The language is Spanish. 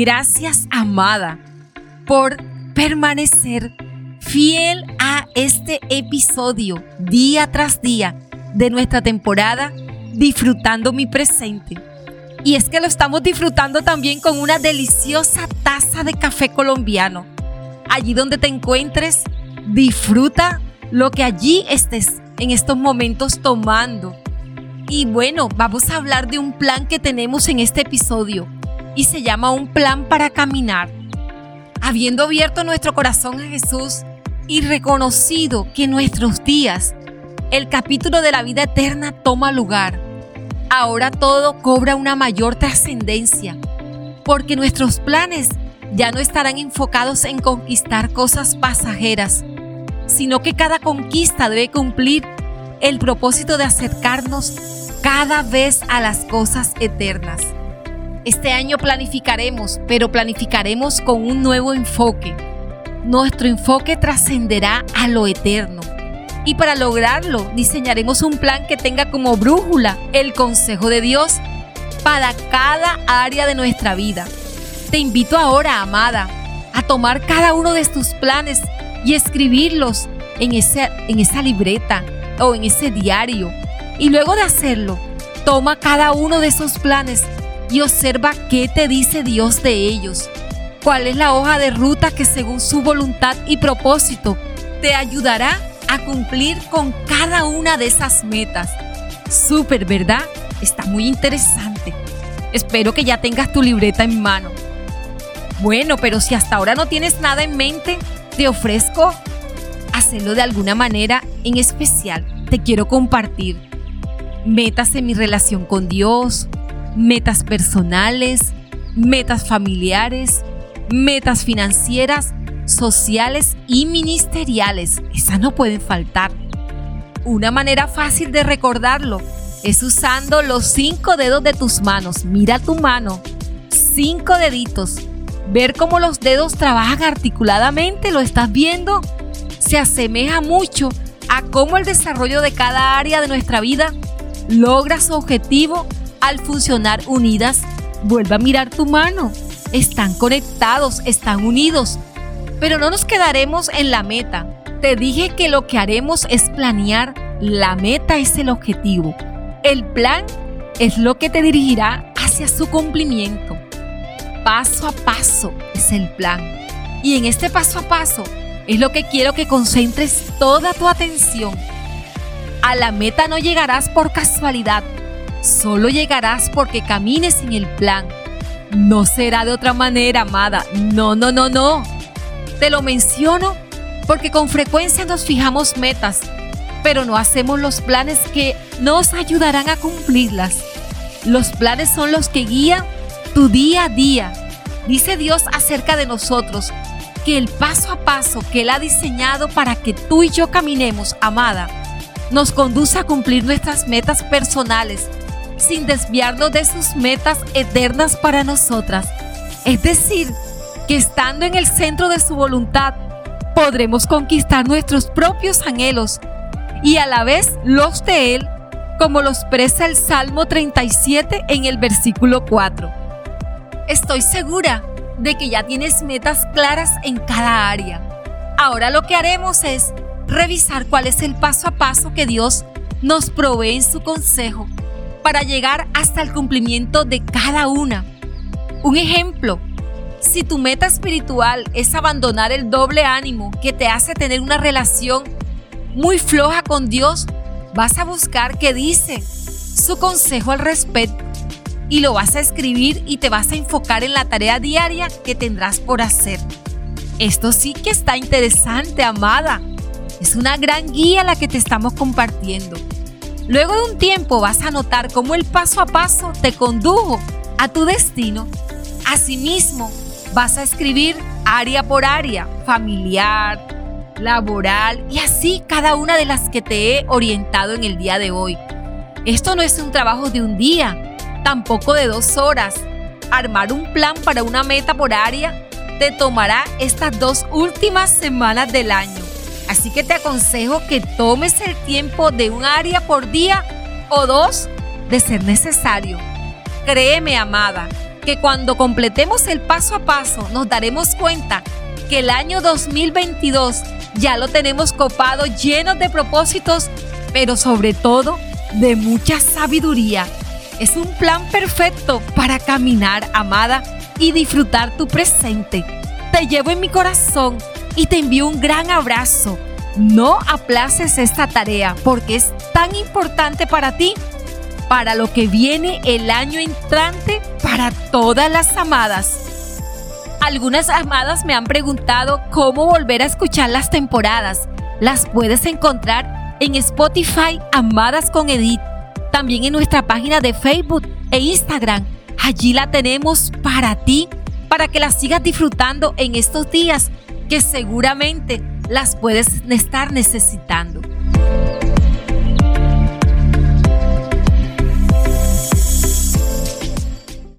Gracias, amada, por permanecer fiel a este episodio día tras día de nuestra temporada Disfrutando mi presente. Y es que lo estamos disfrutando también con una deliciosa taza de café colombiano. Allí donde te encuentres, disfruta lo que allí estés en estos momentos tomando. Y bueno, vamos a hablar de un plan que tenemos en este episodio y se llama un plan para caminar. Habiendo abierto nuestro corazón a Jesús y reconocido que nuestros días el capítulo de la vida eterna toma lugar, ahora todo cobra una mayor trascendencia, porque nuestros planes ya no estarán enfocados en conquistar cosas pasajeras, sino que cada conquista debe cumplir el propósito de acercarnos cada vez a las cosas eternas. Este año planificaremos, pero planificaremos con un nuevo enfoque. Nuestro enfoque trascenderá a lo eterno y para lograrlo, diseñaremos un plan que tenga como brújula el consejo de Dios para cada área de nuestra vida. Te invito ahora, amada, a tomar cada uno de tus planes y escribirlos en, en esa libreta o en ese diario. Y luego de hacerlo, toma cada uno de esos planes y observa qué te dice Dios de ellos. ¿Cuál es la hoja de ruta que según su voluntad y propósito te ayudará a cumplir con cada una de esas metas. Súper, ¿verdad? Está muy interesante. Espero que ya tengas tu libreta en mano. Bueno, pero si hasta ahora no tienes nada en mente, te ofrezco hacerlo de alguna manera en especial. Te quiero compartir metas en mi relación con Dios, metas personales, metas familiares, metas financieras sociales y ministeriales. Esas no pueden faltar. Una manera fácil de recordarlo es usando los cinco dedos de tus manos. Mira tu mano. Cinco deditos. Ver cómo los dedos trabajan articuladamente, ¿lo estás viendo? Se asemeja mucho a cómo el desarrollo de cada área de nuestra vida logra su objetivo al funcionar unidas. Vuelve a mirar tu mano. Están conectados, están unidos pero no nos quedaremos en la meta. Te dije que lo que haremos es planear. La meta es el objetivo. El plan es lo que te dirigirá hacia su cumplimiento. Paso a paso es el plan. Y en este paso a paso es lo que quiero que concentres toda tu atención. A la meta no llegarás por casualidad, solo llegarás porque camines en el plan. No será de otra manera, amada. No, no, no, no. Te lo menciono porque con frecuencia nos fijamos metas, pero no hacemos los planes que nos ayudarán a cumplirlas. Los planes son los que guían tu día a día. Dice Dios acerca de nosotros que el paso a paso que Él ha diseñado para que tú y yo caminemos, amada, nos conduce a cumplir nuestras metas personales sin desviarnos de sus metas eternas para nosotras. Es decir, que estando en el centro de su voluntad, podremos conquistar nuestros propios anhelos y a la vez los de Él, como los expresa el Salmo 37 en el versículo 4. Estoy segura de que ya tienes metas claras en cada área. Ahora lo que haremos es revisar cuál es el paso a paso que Dios nos provee en su consejo para llegar hasta el cumplimiento de cada una. Un ejemplo si tu meta espiritual es abandonar el doble ánimo que te hace tener una relación muy floja con Dios, vas a buscar qué dice su consejo al respecto y lo vas a escribir y te vas a enfocar en la tarea diaria que tendrás por hacer. Esto sí que está interesante, amada. Es una gran guía la que te estamos compartiendo. Luego de un tiempo vas a notar cómo el paso a paso te condujo a tu destino. Asimismo, Vas a escribir área por área, familiar, laboral y así cada una de las que te he orientado en el día de hoy. Esto no es un trabajo de un día, tampoco de dos horas. Armar un plan para una meta por área te tomará estas dos últimas semanas del año. Así que te aconsejo que tomes el tiempo de un área por día o dos de ser necesario. Créeme, amada, porque cuando completemos el paso a paso nos daremos cuenta que el año 2022 ya lo tenemos copado lleno de propósitos, pero sobre todo de mucha sabiduría. Es un plan perfecto para caminar, amada, y disfrutar tu presente. Te llevo en mi corazón y te envío un gran abrazo. No aplaces esta tarea porque es tan importante para ti, para lo que viene el año entrante, para todas las amadas. Algunas amadas me han preguntado cómo volver a escuchar las temporadas. Las puedes encontrar en Spotify Amadas con Edith, también en nuestra página de Facebook e Instagram. Allí la tenemos para ti, para que las sigas disfrutando en estos días que seguramente las puedes estar necesitando.